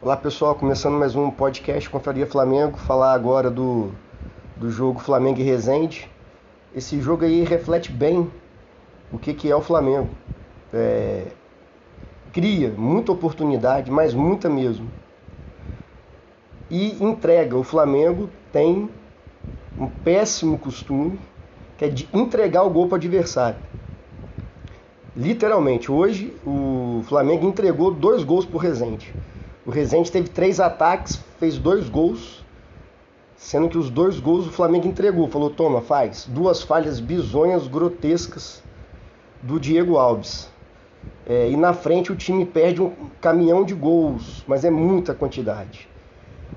Olá pessoal, começando mais um podcast Confraria Flamengo, falar agora do, do jogo Flamengo e Resende. Esse jogo aí reflete bem o que, que é o Flamengo. É, cria muita oportunidade, mas muita mesmo. E entrega. O Flamengo tem um péssimo costume, que é de entregar o gol para o adversário. Literalmente, hoje o Flamengo entregou dois gols para o Resende. O Rezende teve três ataques, fez dois gols, sendo que os dois gols o Flamengo entregou. Falou, toma, faz. Duas falhas bizonhas, grotescas do Diego Alves. É, e na frente o time perde um caminhão de gols, mas é muita quantidade.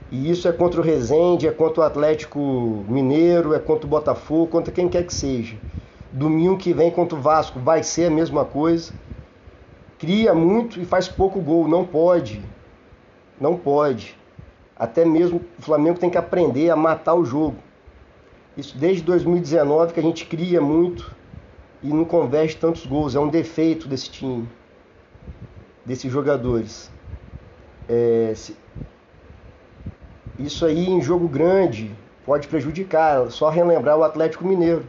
E isso é contra o Rezende, é contra o Atlético Mineiro, é contra o Botafogo, contra quem quer que seja. Domingo que vem contra o Vasco vai ser a mesma coisa. Cria muito e faz pouco gol, não pode. Não pode. Até mesmo o Flamengo tem que aprender a matar o jogo. Isso desde 2019 que a gente cria muito e não converte tantos gols. É um defeito desse time, desses jogadores. É, se... Isso aí em jogo grande pode prejudicar. Só relembrar o Atlético Mineiro.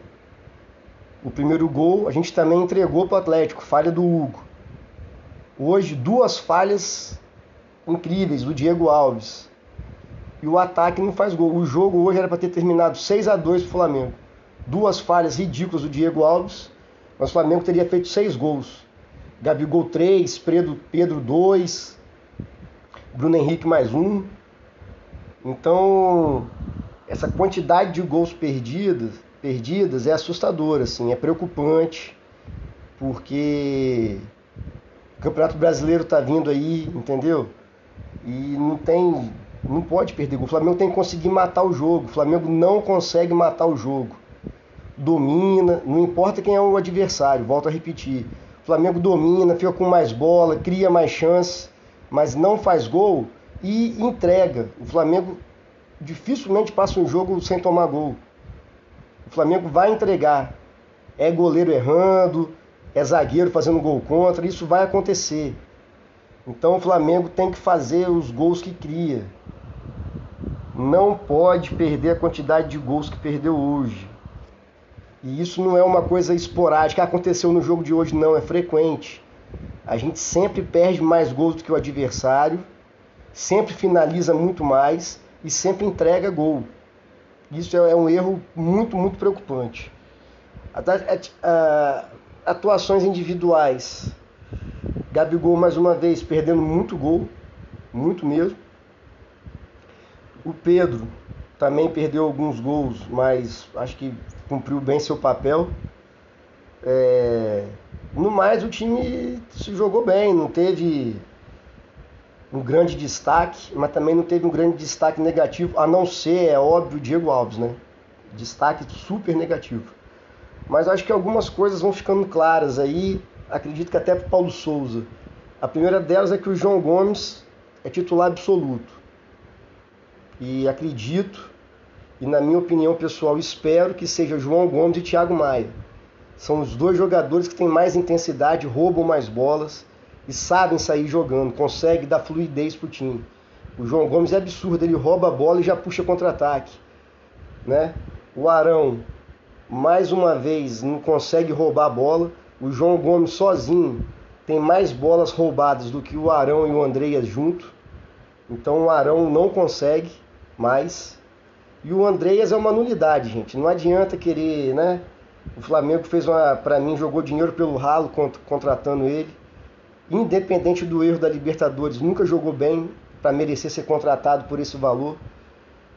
O primeiro gol a gente também entregou para o Atlético, falha do Hugo. Hoje, duas falhas incríveis do Diego Alves. E o ataque não faz gol. O jogo hoje era para ter terminado 6 a 2 para o Flamengo. Duas falhas ridículas do Diego Alves, mas o Flamengo teria feito 6 gols. Gabigol 3, Pedro, Pedro 2, Bruno Henrique mais um. Então, essa quantidade de gols perdidos, perdidas é assustadora, assim, é preocupante, porque o Campeonato Brasileiro está vindo aí, entendeu? E não tem. Não pode perder gol. O Flamengo tem que conseguir matar o jogo. O Flamengo não consegue matar o jogo. Domina, não importa quem é o adversário, volto a repetir. O Flamengo domina, fica com mais bola, cria mais chances, mas não faz gol e entrega. O Flamengo dificilmente passa um jogo sem tomar gol. O Flamengo vai entregar. É goleiro errando, é zagueiro fazendo gol contra, isso vai acontecer. Então o Flamengo tem que fazer os gols que cria. Não pode perder a quantidade de gols que perdeu hoje. E isso não é uma coisa esporádica, aconteceu no jogo de hoje, não, é frequente. A gente sempre perde mais gols do que o adversário, sempre finaliza muito mais e sempre entrega gol. Isso é um erro muito, muito preocupante. Atuações individuais Gabigol mais uma vez perdendo muito gol, muito mesmo. O Pedro também perdeu alguns gols, mas acho que cumpriu bem seu papel. É... No mais, o time se jogou bem, não teve um grande destaque, mas também não teve um grande destaque negativo, a não ser, é óbvio, o Diego Alves, né? Destaque super negativo. Mas acho que algumas coisas vão ficando claras aí acredito que até para Paulo Souza. A primeira delas é que o João Gomes é titular absoluto. E acredito, e na minha opinião pessoal, espero que seja João Gomes e Thiago Maia. São os dois jogadores que têm mais intensidade, roubam mais bolas e sabem sair jogando, conseguem dar fluidez para o time. O João Gomes é absurdo, ele rouba a bola e já puxa contra-ataque. Né? O Arão, mais uma vez, não consegue roubar a bola o João Gomes sozinho tem mais bolas roubadas do que o Arão e o Andreas junto. Então o Arão não consegue mais. E o Andreas é uma nulidade, gente. Não adianta querer, né? O Flamengo fez uma, para mim, jogou dinheiro pelo ralo contratando ele. Independente do erro da Libertadores, nunca jogou bem para merecer ser contratado por esse valor.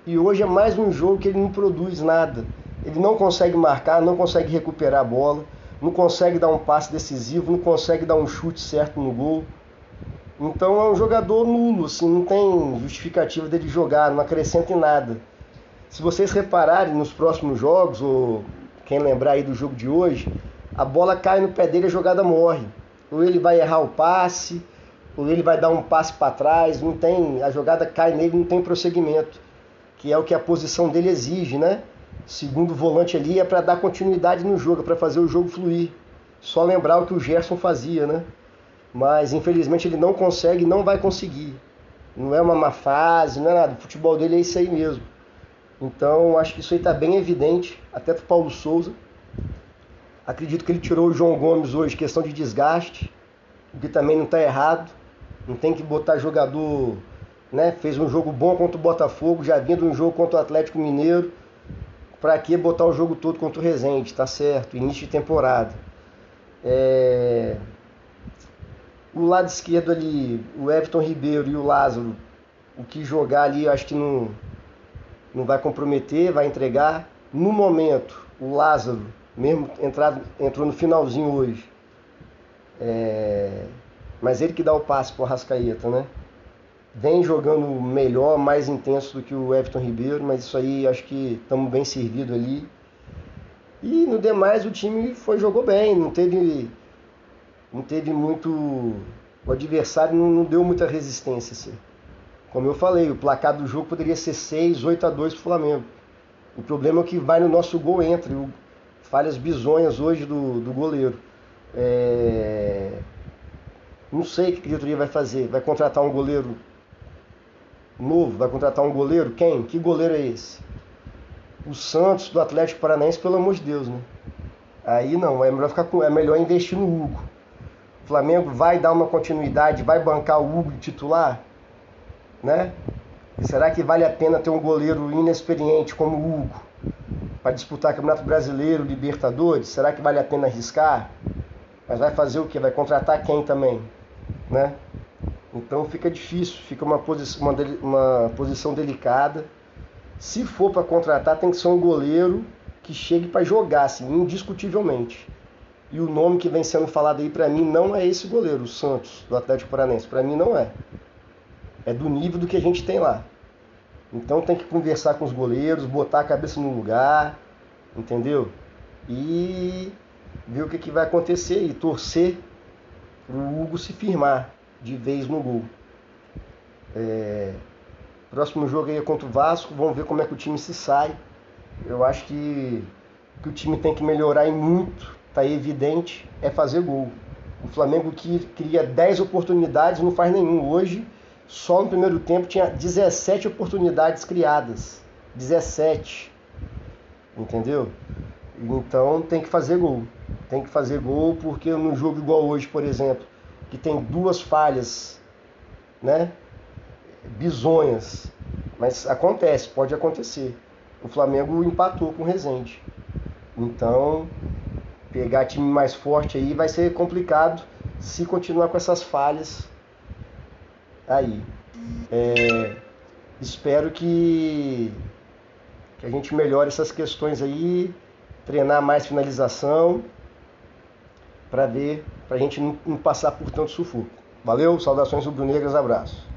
E hoje é mais um jogo que ele não produz nada. Ele não consegue marcar, não consegue recuperar a bola não consegue dar um passe decisivo, não consegue dar um chute certo no gol. Então é um jogador nulo, assim, não tem justificativa dele jogar, não acrescenta em nada. Se vocês repararem nos próximos jogos, ou quem lembrar aí do jogo de hoje, a bola cai no pé dele e a jogada morre. Ou ele vai errar o passe, ou ele vai dar um passe para trás, não tem, a jogada cai nele, não tem prosseguimento, que é o que a posição dele exige, né? Segundo volante ali é para dar continuidade no jogo, para fazer o jogo fluir. Só lembrar o que o Gerson fazia, né? Mas infelizmente ele não consegue, não vai conseguir. Não é uma má fase, não é nada. O futebol dele é isso aí mesmo. Então acho que isso aí está bem evidente, até para Paulo Souza. Acredito que ele tirou o João Gomes hoje, questão de desgaste, o que também não está errado. Não tem que botar jogador, né? Fez um jogo bom contra o Botafogo, já vindo um jogo contra o Atlético Mineiro. Para que botar o jogo todo contra o Rezende? Tá certo, início de temporada. É... O lado esquerdo ali, o Everton Ribeiro e o Lázaro, o que jogar ali, eu acho que não, não vai comprometer, vai entregar. No momento, o Lázaro, mesmo entrado, entrou no finalzinho hoje, é... mas ele que dá o passe pro Rascaeta, né? Vem jogando melhor, mais intenso do que o Everton Ribeiro, mas isso aí acho que estamos bem servidos ali. E no demais o time foi jogou bem, não teve não teve muito o adversário não, não deu muita resistência assim. Como eu falei, o placar do jogo poderia ser 6, 8 a 2 para o Flamengo. O problema é que vai no nosso gol entre o, falhas bizonhas hoje do, do goleiro. É... Não sei o que a diretoria vai fazer. Vai contratar um goleiro novo? Vai contratar um goleiro? Quem? Que goleiro é esse? o Santos do Atlético Paranaense, pelo amor de Deus, né? Aí não, é melhor, ficar com, é melhor investir no Hugo. O Flamengo vai dar uma continuidade, vai bancar o Hugo titular, né? Será que vale a pena ter um goleiro inexperiente como o Hugo para disputar Campeonato Brasileiro, Libertadores? Será que vale a pena arriscar? Mas vai fazer o que? Vai contratar quem também, né? Então fica difícil, fica uma, posi uma, uma posição delicada. Se for para contratar, tem que ser um goleiro que chegue para jogar, assim, indiscutivelmente. E o nome que vem sendo falado aí para mim não é esse goleiro, o Santos, do Atlético Paranense. Para mim não é. É do nível do que a gente tem lá. Então tem que conversar com os goleiros, botar a cabeça no lugar, entendeu? E ver o que, que vai acontecer e torcer para o Hugo se firmar de vez no gol. É... Próximo jogo aí é contra o Vasco, vamos ver como é que o time se sai. Eu acho que, que o time tem que melhorar e muito, tá evidente, é fazer gol. O Flamengo que cria 10 oportunidades não faz nenhum. Hoje, só no primeiro tempo, tinha 17 oportunidades criadas. 17. Entendeu? Então tem que fazer gol. Tem que fazer gol porque no jogo igual hoje, por exemplo, que tem duas falhas, né? bizonhas. Mas acontece, pode acontecer. O Flamengo empatou com o Rezende. Então, pegar time mais forte aí vai ser complicado se continuar com essas falhas aí. É, espero que, que a gente melhore essas questões aí, treinar mais finalização, para ver, para a gente não, não passar por tanto sufoco. Valeu, saudações rubro-negras, abraço.